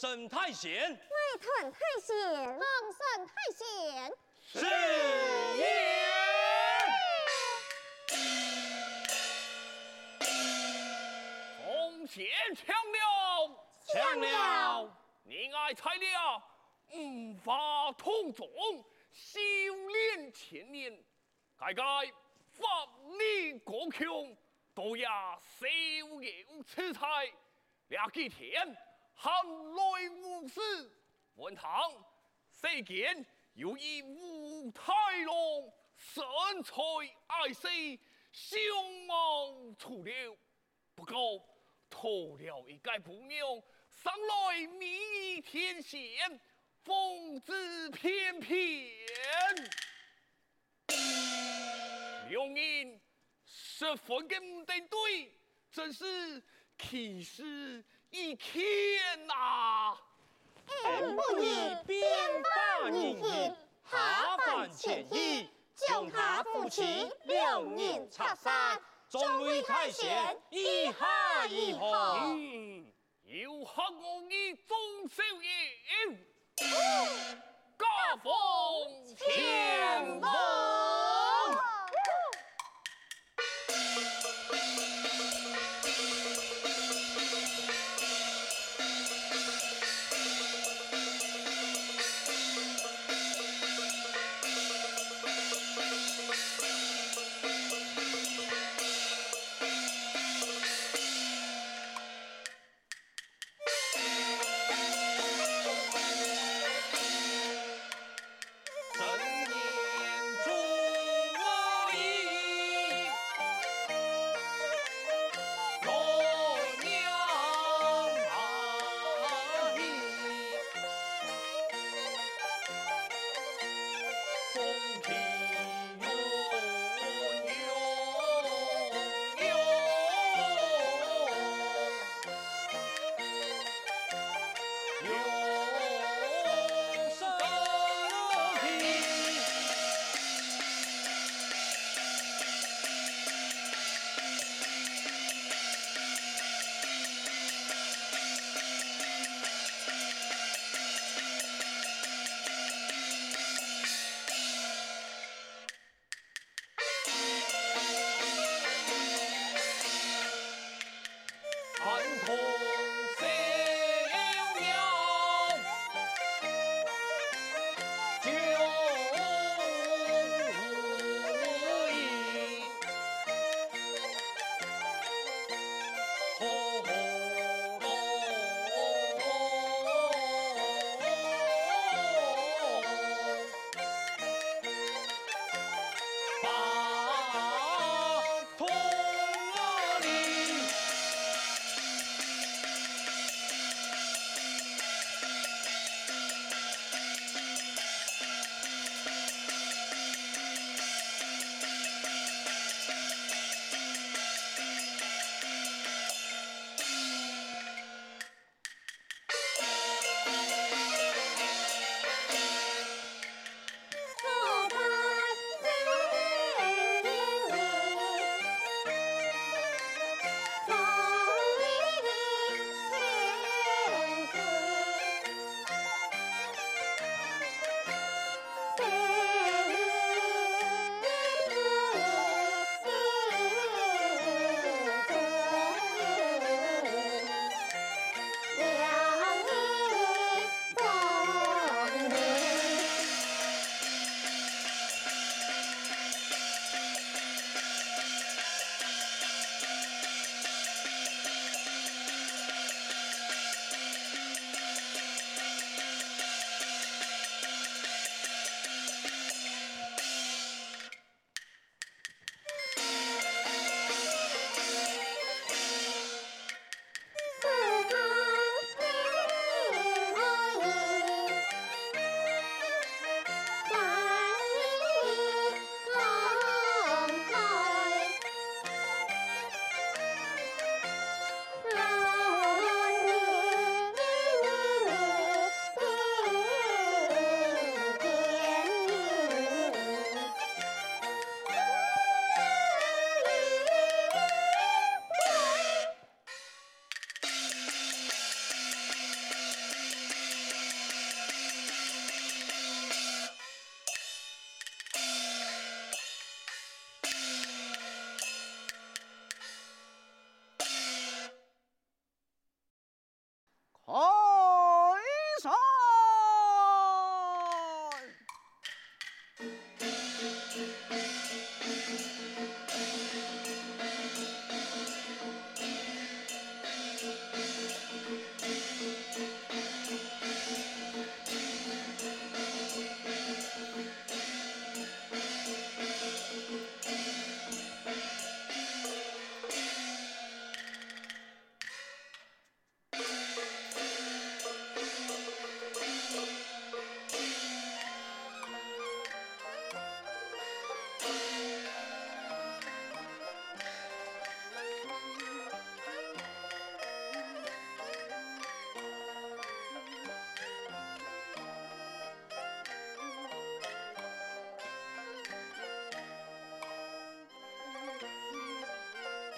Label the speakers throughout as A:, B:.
A: 外甥太贤，
B: 外屯太贤，皇婶太贤，
A: 是也。
C: 奉献抢了，
A: 抢了，
C: 你爱才了，无法同宗，修炼千年，改改法力高强。都呀，手有此才，两几天喊来无事。问堂谁见有一武太郎，身材矮细，相貌粗陋，不过脱了一介不妙，上来蜜天仙，风姿翩翩，两人。这分根对对，真是气势一天呐、啊！
B: 恩不义，便报恩情，下凡潜意，将他夫妻两人拆散，众位太贤一下一下，
C: 又和我一众少爷，驾风前往。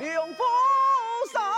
C: 迎风扫。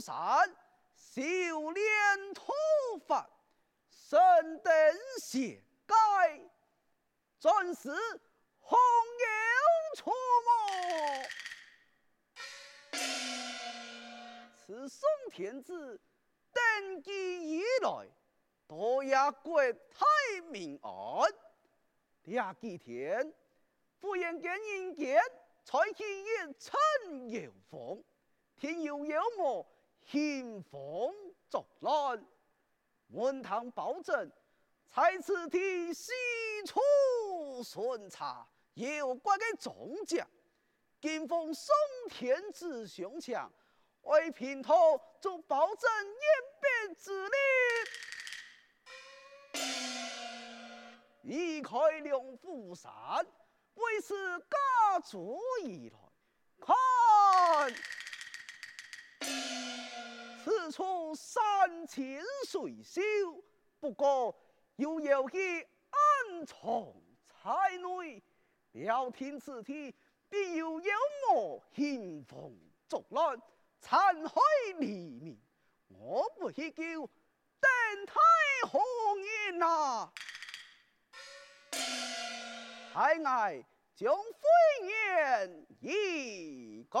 D: 山，修炼土法，神灯邪盖，转世红颜出没。此宋天子登基以来，多也国泰民安。第二几天，不愿见人间，才去一春有风。天有妖魔。兴风作浪，文堂保证在此地西出巡查。有关的中将，今奉宋天子上强，为平头做保证严边之令，移开龙虎山，为此家族以来。看。此处山清水秀，不过又有些暗藏才女。料听此地必有妖魔兴风作乱，残害黎民，我不去救，等待何人啊？太爱将飞燕一个。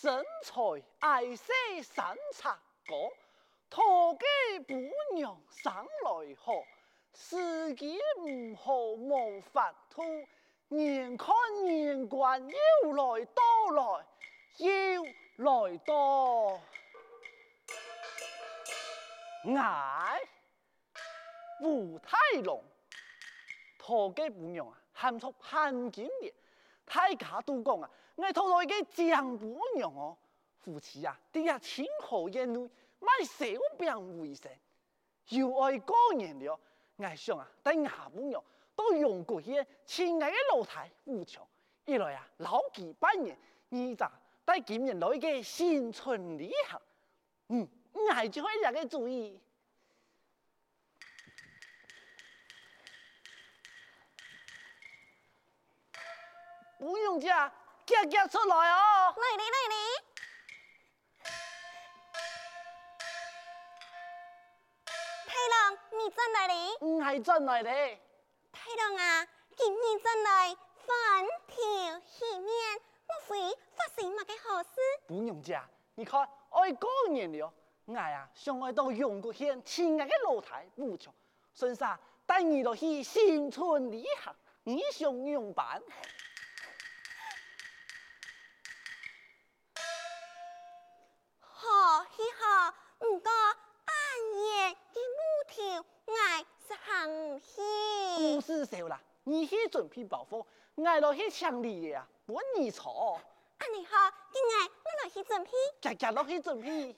E: 身材矮小身材高，托给姑娘生来好，时机唔好无法度，眼看年关又来到来，又来到，哎，吴太郎，托给姑娘啊，喊出潘金莲，大家都讲啊。我拖来个江姑娘哦，夫妻啊，底下亲和言语，卖小饼为生，又爱过年了。我想啊，等下半日到永国县亲爱的老太武强，一来啊老几百年，二咋带今年来个新春礼盒，嗯，我就会这个主意。不用家，家家出来哦！
F: 来哩来哩！太郎，你真来哩？
E: 唔系真来哩。
F: 太郎啊，今日真来风调雨面，莫非发生乜嘅好事？
E: 不用家，你看爱过年了，我啊想爱到永国县亲爱的老太武强，顺啥带你落去新春礼盒，你想用办？
F: 不过暗夜的木头，爱是很喜。
E: 不是少啦，你去准备包袱，爱落去抢你呀，不你错。
F: 啊，你好，今日我落去准备。
E: 家家落去准备。